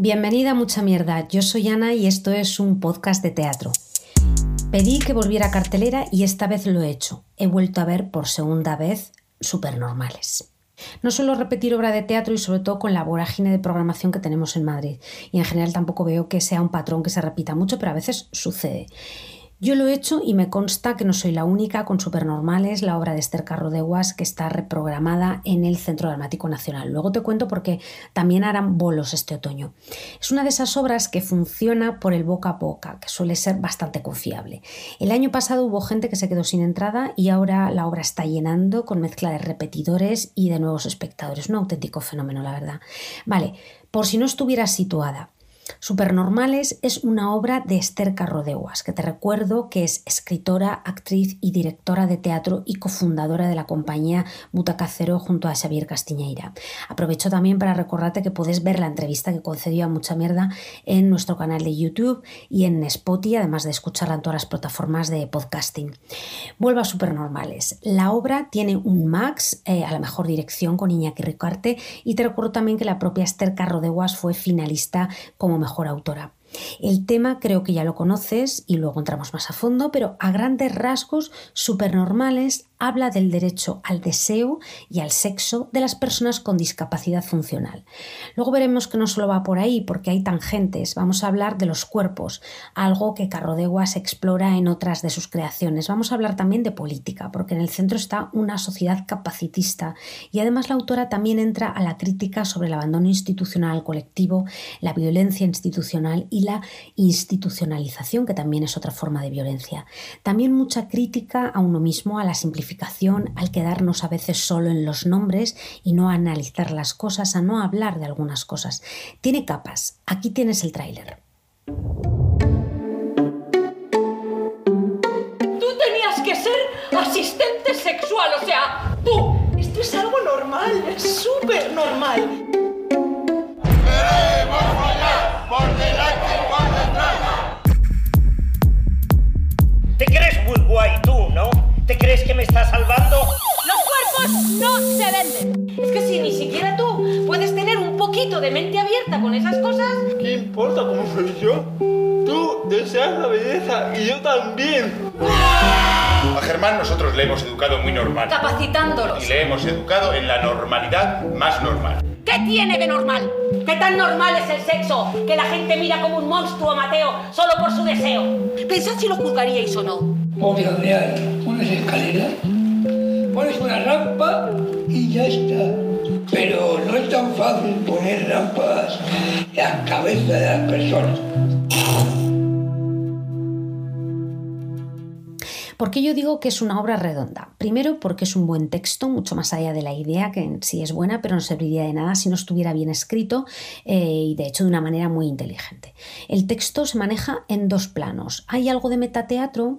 Bienvenida a Mucha Mierda, yo soy Ana y esto es un podcast de teatro. Pedí que volviera cartelera y esta vez lo he hecho. He vuelto a ver por segunda vez Supernormales. No suelo repetir obra de teatro y sobre todo con la vorágine de programación que tenemos en Madrid. Y en general tampoco veo que sea un patrón que se repita mucho, pero a veces sucede. Yo lo he hecho y me consta que no soy la única con Supernormales, la obra de Esther Carro de Guas, que está reprogramada en el Centro Dramático Nacional. Luego te cuento porque también harán bolos este otoño. Es una de esas obras que funciona por el boca a boca, que suele ser bastante confiable. El año pasado hubo gente que se quedó sin entrada y ahora la obra está llenando con mezcla de repetidores y de nuevos espectadores. Un auténtico fenómeno, la verdad. Vale, por si no estuviera situada, Supernormales es una obra de Esther Carrodeguas, que te recuerdo que es escritora, actriz y directora de teatro y cofundadora de la compañía Butacacero junto a Xavier Castiñeira. Aprovecho también para recordarte que puedes ver la entrevista que concedió a Mucha Mierda en nuestro canal de YouTube y en Spotify, además de escucharla en todas las plataformas de podcasting. Vuelvo a Supernormales. La obra tiene un Max eh, a la mejor dirección con Iñaki Ricarte y te recuerdo también que la propia Esther Carrodeguas fue finalista como mejor autora. El tema creo que ya lo conoces y luego entramos más a fondo, pero a grandes rasgos supernormales habla del derecho al deseo y al sexo de las personas con discapacidad funcional. Luego veremos que no solo va por ahí, porque hay tangentes. Vamos a hablar de los cuerpos, algo que Carrodeguas explora en otras de sus creaciones. Vamos a hablar también de política, porque en el centro está una sociedad capacitista y además la autora también entra a la crítica sobre el abandono institucional colectivo, la violencia institucional y la institucionalización, que también es otra forma de violencia. También mucha crítica a uno mismo, a la simplificación al quedarnos a veces solo en los nombres y no analizar las cosas, a no hablar de algunas cosas. Tiene capas. Aquí tienes el tráiler. Tú tenías que ser asistente sexual, o sea, tú. Esto es algo normal, es súper normal. ¿Te crees que me estás salvando? Los cuerpos no se venden. Es que si ni siquiera tú puedes tener un poquito de mente abierta con esas cosas. ¿Qué importa cómo soy yo? Tú deseas la belleza y yo también. A Germán nosotros le hemos educado muy normal. Capacitándolos. Y le hemos educado en la normalidad más normal. ¿Qué tiene de normal? ¿Qué tan normal es el sexo que la gente mira como un monstruo Mateo solo por su deseo? Pensad si lo juzgaríais o no. Porque donde hay unas escaleras, pones una rampa y ya está. Pero no es tan fácil poner rampas en la cabeza de las personas. ¿Por qué yo digo que es una obra redonda? Primero porque es un buen texto, mucho más allá de la idea, que en sí es buena, pero no serviría de nada si no estuviera bien escrito eh, y de hecho de una manera muy inteligente. El texto se maneja en dos planos. Hay algo de metateatro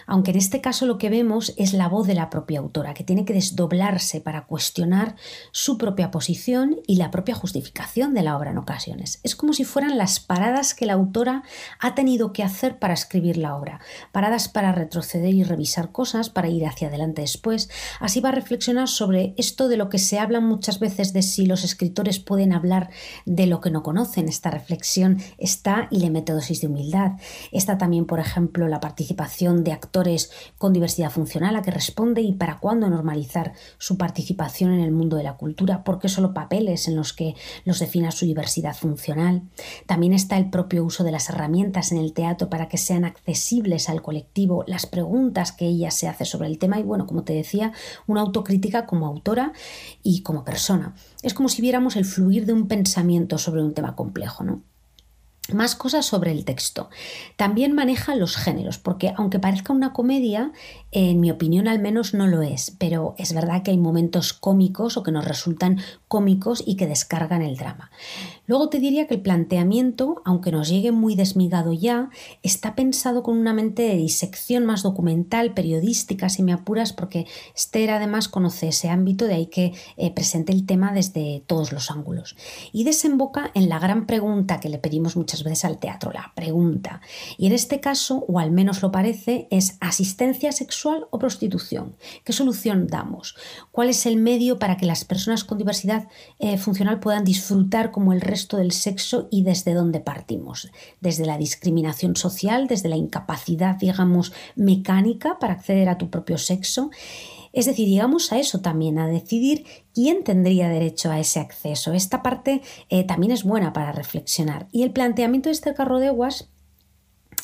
aunque en este caso lo que vemos es la voz de la propia autora, que tiene que desdoblarse para cuestionar su propia posición y la propia justificación de la obra en ocasiones. Es como si fueran las paradas que la autora ha tenido que hacer para escribir la obra, paradas para retroceder y revisar cosas, para ir hacia adelante después. Así va a reflexionar sobre esto de lo que se habla muchas veces de si los escritores pueden hablar de lo que no conocen. Esta reflexión está y le mete dosis de humildad. Está también, por ejemplo, la participación de actores con diversidad funcional a que responde y para cuándo normalizar su participación en el mundo de la cultura, porque solo papeles en los que los defina su diversidad funcional. También está el propio uso de las herramientas en el teatro para que sean accesibles al colectivo, las preguntas que ella se hace sobre el tema y bueno, como te decía, una autocrítica como autora y como persona. Es como si viéramos el fluir de un pensamiento sobre un tema complejo, ¿no? Más cosas sobre el texto. También maneja los géneros, porque aunque parezca una comedia, en mi opinión al menos no lo es, pero es verdad que hay momentos cómicos o que nos resultan cómicos y que descargan el drama. Luego te diría que el planteamiento, aunque nos llegue muy desmigado ya, está pensado con una mente de disección más documental, periodística, si me apuras, porque Esther además conoce ese ámbito, de ahí que eh, presente el tema desde todos los ángulos. Y desemboca en la gran pregunta que le pedimos muchas veces al teatro, la pregunta. Y en este caso, o al menos lo parece, es asistencia sexual o prostitución? ¿Qué solución damos? ¿Cuál es el medio para que las personas con diversidad eh, funcional puedan disfrutar como el resto del sexo y desde dónde partimos? Desde la discriminación social, desde la incapacidad, digamos, mecánica para acceder a tu propio sexo. Es decir, llegamos a eso también, a decidir quién tendría derecho a ese acceso. Esta parte eh, también es buena para reflexionar. Y el planteamiento de este carro de aguas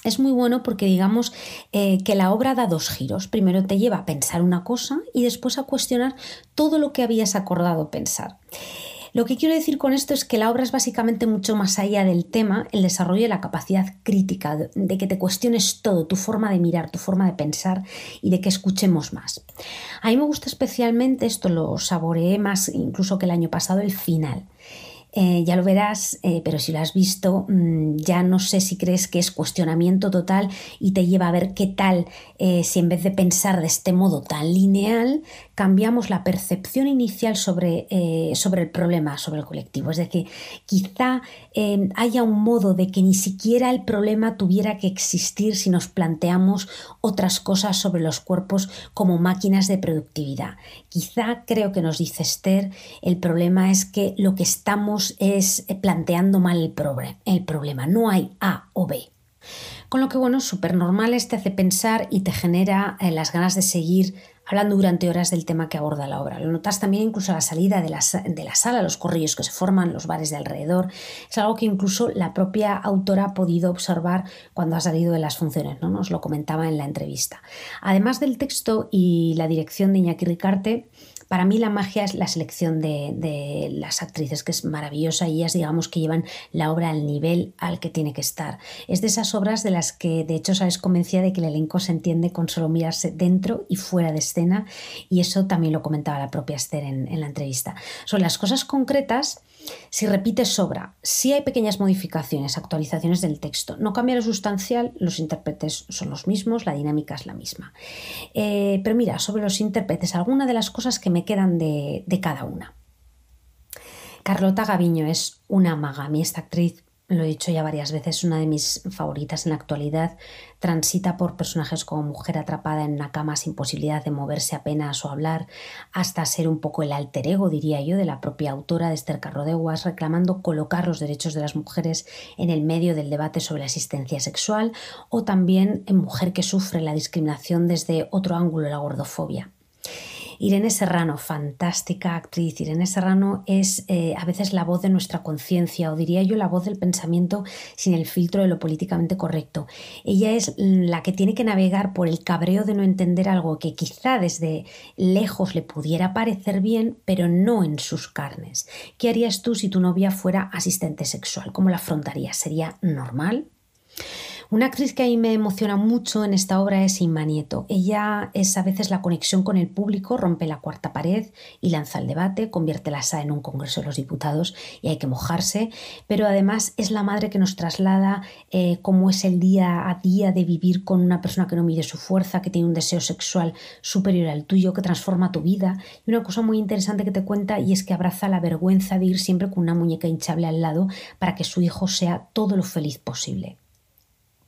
es muy bueno porque digamos eh, que la obra da dos giros. Primero te lleva a pensar una cosa y después a cuestionar todo lo que habías acordado pensar. Lo que quiero decir con esto es que la obra es básicamente mucho más allá del tema, el desarrollo de la capacidad crítica, de que te cuestiones todo, tu forma de mirar, tu forma de pensar y de que escuchemos más. A mí me gusta especialmente, esto lo saboreé más incluso que el año pasado, el final. Eh, ya lo verás, eh, pero si lo has visto, mm, ya no sé si crees que es cuestionamiento total y te lleva a ver qué tal eh, si en vez de pensar de este modo tan lineal, cambiamos la percepción inicial sobre, sobre el problema, sobre el colectivo. Es decir, quizá haya un modo de que ni siquiera el problema tuviera que existir si nos planteamos otras cosas sobre los cuerpos como máquinas de productividad. Quizá creo que nos dice Esther, el problema es que lo que estamos es eh, planteando mal el, problema. No hay A o B. Con lo que, bueno, súper normales te hace pensar y te genera eh, las ganas de seguir hablando durante horas del tema que aborda la obra. Lo notas también incluso a la salida de la, de la, sala, los corrillos que se forman, los bares de alrededor. Es algo que incluso la propia autora ha podido observar cuando ha salido de las funciones, ¿no? Nos lo comentaba en la entrevista. Además del texto y la dirección de Iñaki Ricarte, para mí la magia es la selección de, las actrices, que es maravillosa y ellas digamos que llevan la obra al nivel al que tiene que estar. Es de esas obras de las que de hecho sabes convencida de que el elenco se entiende con solo mirarse dentro y fuera de escena y eso también lo comentaba la propia Esther en la entrevista. Son las cosas concretas si repite, sobra. Si hay pequeñas modificaciones, actualizaciones del texto, no cambia lo sustancial, los intérpretes son los mismos, la dinámica es la misma. Eh, pero mira, sobre los intérpretes, algunas de las cosas que me quedan de, cada una. Carlota Gaviño es una maga. Mí esta actriz lo he dicho ya varias veces, una de mis favoritas en la actualidad, transita por personajes como mujer atrapada en una cama sin posibilidad de moverse apenas o hablar, hasta ser un poco el alter ego, diría yo, de la propia autora de Esther Carrodeguas, reclamando colocar los derechos de las mujeres en el medio del debate sobre la asistencia sexual, o también en mujer que sufre la discriminación desde otro ángulo, la gordofobia. Irene Serrano, fantástica actriz. Irene Serrano es eh, a veces la voz de nuestra conciencia o diría yo la voz del pensamiento sin el filtro de lo políticamente correcto. Ella es la que tiene que navegar por el cabreo de no entender algo que quizá desde lejos le pudiera parecer bien, pero no en sus carnes. ¿Qué harías tú si tu novia fuera asistente sexual? ¿Cómo la afrontarías? ¿Sería normal? Una actriz que a mí me emociona mucho en esta obra es Inma Nieto. Ella es a veces la conexión con el público, rompe la cuarta pared y lanza el debate, convierte la SA en un Congreso de los Diputados y hay que mojarse, pero además es la madre que nos traslada eh, cómo es el día a día de vivir con una persona que no mide su fuerza, que tiene un deseo sexual superior al tuyo, que transforma tu vida. Y una cosa muy interesante que te cuenta y es que abraza la vergüenza de ir siempre con una muñeca hinchable al lado para que su hijo sea todo lo feliz posible.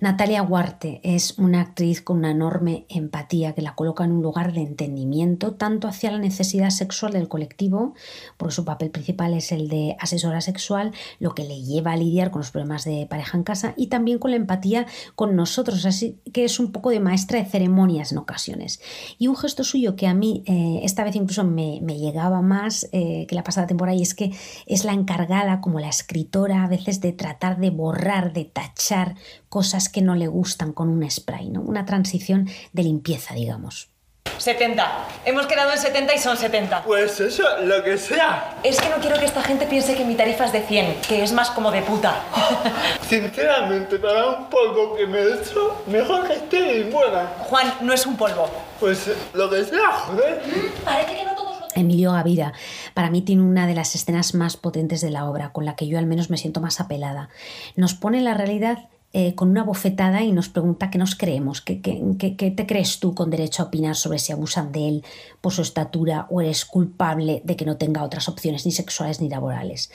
Natalia Huarte es una actriz con una enorme empatía que la coloca en un lugar de entendimiento tanto hacia la necesidad sexual del colectivo, porque su papel principal es el de asesora sexual, lo que le lleva a lidiar con los problemas de pareja en casa y también con la empatía con nosotros, así que es un poco de maestra de ceremonias en ocasiones. Y un gesto suyo que a mí eh, esta vez incluso me, llegaba más eh, que la pasada temporada y es que es la encargada como la escritora a veces de tratar de borrar, de tachar cosas que no le gustan con un spray, ¿no? Una transición de limpieza, digamos. 70. Hemos quedado en 70 y son 70. Pues eso, lo que sea. Es que no quiero que esta gente piense que mi tarifa es de 100, que es más como de puta. Sinceramente, para un polvo que me he hecho, mejor que esté y muera. Juan, no es un polvo. Pues lo que sea, joder. Parece que no todos lo Emilio Gavira, para mí tiene una de las escenas más potentes de la obra, con la que yo al menos me siento más apelada. Nos pone la realidad eh, con una bofetada y nos pregunta qué nos creemos, qué, qué, te crees tú con derecho a opinar sobre si abusan de él por su estatura o eres culpable de que no tenga otras opciones ni sexuales ni laborales.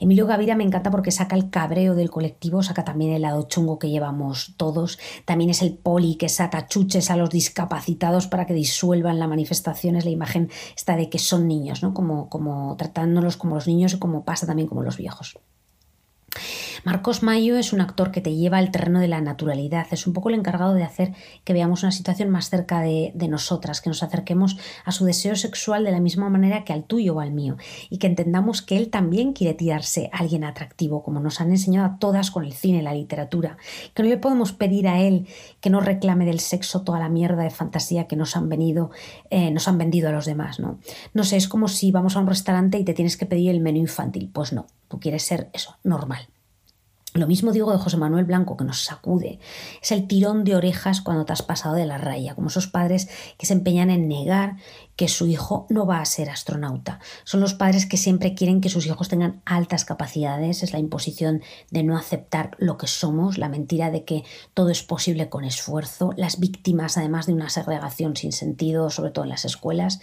Emilio Gavira me encanta porque saca el cabreo del colectivo, saca también el lado chungo que llevamos todos, también es el poli que saca chuches a los discapacitados para que disuelvan la manifestación, es la imagen esta de que son niños, ¿no? como, como tratándolos como los niños y como pasa también como los viejos. Marcos Mayo es un actor que te lleva al terreno de la naturalidad, es un poco el encargado de hacer que veamos una situación más cerca de, nosotras, que nos acerquemos a su deseo sexual de la misma manera que al tuyo o al mío, y que entendamos que él también quiere tirarse a alguien atractivo, como nos han enseñado a todas con el cine, la literatura, que no le podemos pedir a él que no reclame del sexo toda la mierda de fantasía que nos han venido, eh, nos han vendido a los demás, ¿no? No sé, es como si vamos a un restaurante y te tienes que pedir el menú infantil, pues no, tú quieres ser eso, normal. Lo mismo digo de José Manuel Blanco, que nos sacude. Es el tirón de orejas cuando te has pasado de la raya, como esos padres que se empeñan en negar que su hijo no va a ser astronauta. Son los padres que siempre quieren que sus hijos tengan altas capacidades, es la imposición de no aceptar lo que somos, la mentira de que todo es posible con esfuerzo, las víctimas además de una segregación sin sentido, sobre todo en las escuelas.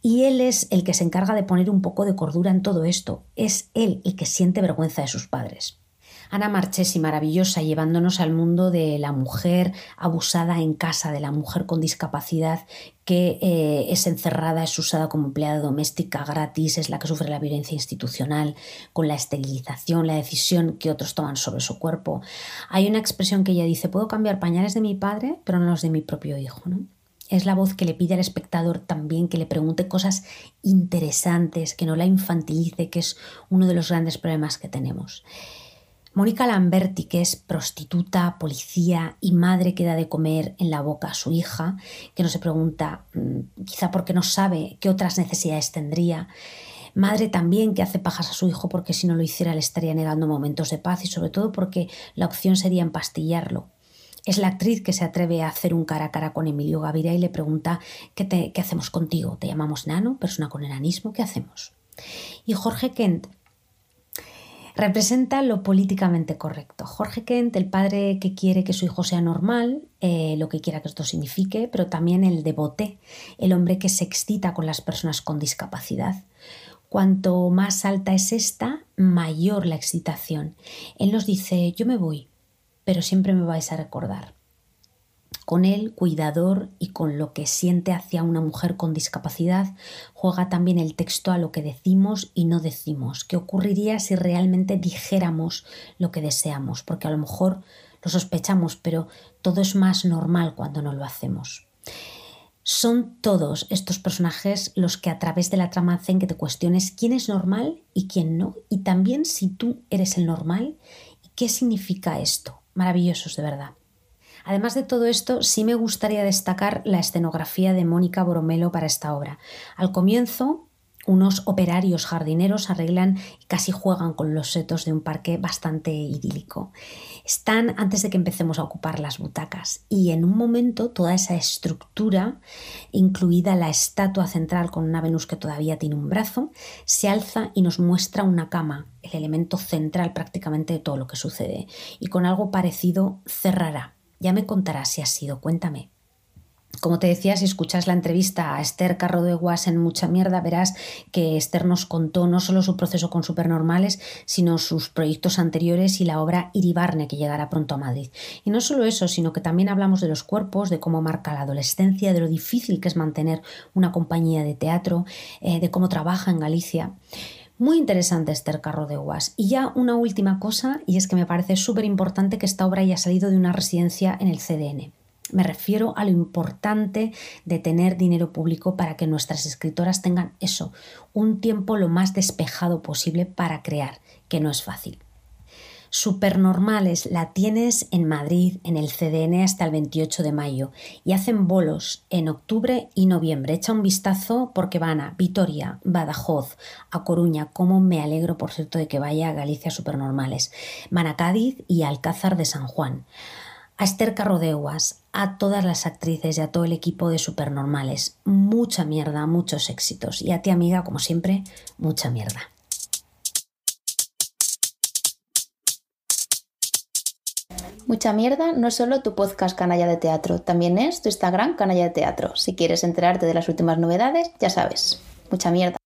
Y él es el que se encarga de poner un poco de cordura en todo esto. Es él el que siente vergüenza de sus padres. Ana Marchesi, maravillosa, llevándonos al mundo de la mujer abusada en casa, de la mujer con discapacidad que eh, es encerrada, es usada como empleada doméstica gratis, es la que sufre la violencia institucional, con la esterilización, la decisión que otros toman sobre su cuerpo. Hay una expresión que ella dice, puedo cambiar pañales de mi padre, pero no los de mi propio hijo. Es la voz que le pide al espectador también que le pregunte cosas interesantes, que no la infantilice, que es uno de los grandes problemas que tenemos. Mónica Lamberti, que es prostituta, policía y madre que da de comer en la boca a su hija, que no se pregunta mm, quizá porque no sabe qué otras necesidades tendría. Madre también que hace pajas a su hijo porque si no lo hiciera le estaría negando momentos de paz y sobre todo porque la opción sería empastillarlo. Es la actriz que se atreve a hacer un cara a cara con Emilio Gaviria y le pregunta ¿qué, qué hacemos contigo? ¿Te llamamos nano? ¿Persona con enanismo? ¿Qué hacemos? Y Jorge Kent representa lo políticamente correcto. Jorge Kent, el padre que quiere que su hijo sea normal, eh, lo que quiera que esto signifique, pero también el devote, el hombre que se excita con las personas con discapacidad. Cuanto más alta es esta, mayor la excitación. Él nos dice, yo me voy, pero siempre me vais a recordar con él, cuidador y con lo que siente hacia una mujer con discapacidad, juega también el texto a lo que decimos y no decimos. ¿Qué ocurriría si realmente dijéramos lo que deseamos? Porque a lo mejor lo sospechamos, pero todo es más normal cuando no lo hacemos. Son todos estos personajes los que a través de la trama hacen que te cuestiones quién es normal y quién no, y también si tú eres el normal y qué significa esto. Maravillosos, de verdad. Además de todo esto, sí me gustaría destacar la escenografía de Mónica Boromelo para esta obra. Al comienzo, unos operarios jardineros arreglan y casi juegan con los setos de un parque bastante idílico. Están antes de que empecemos a ocupar las butacas y en un momento toda esa estructura, incluida la estatua central con una Venus que todavía tiene un brazo, se alza y nos muestra una cama, el elemento central prácticamente de todo lo que sucede, y con algo parecido cerrará ya me contarás si ha sido, cuéntame. Como te decía, si escuchas la entrevista a Esther Carro de Guas en Mucha Mierda, verás que Esther nos contó no solo su proceso con Supernormales, sino sus proyectos anteriores y la obra Iribarne, que llegará pronto a Madrid. Y no solo eso, sino que también hablamos de los cuerpos, de cómo marca la adolescencia, de lo difícil que es mantener una compañía de teatro, eh, de cómo trabaja en Galicia. Muy interesante Esther Carro de Guas. Y ya una última cosa, y es que me parece súper importante que esta obra haya salido de una residencia en el CDN. Me refiero a lo importante de tener dinero público para que nuestras escritoras tengan eso, un tiempo lo más despejado posible para crear, que no es fácil. Supernormales la tienes en Madrid, en el CDN hasta el 28 de mayo y hacen bolos en octubre y noviembre. Echa un vistazo porque van a Vitoria, Badajoz, a Coruña, como me alegro por cierto de que vaya a Galicia Supernormales, van a Cádiz y Alcázar de San Juan. A Esther Carrodeuas, a todas las actrices y a todo el equipo de Supernormales, mucha mierda, muchos éxitos. Y a ti amiga, como siempre, mucha mierda. Mucha Mierda no es solo tu podcast Canalla de Teatro, también es tu Instagram Canalla de Teatro. Si quieres enterarte de las últimas novedades, ya sabes. Mucha mierda.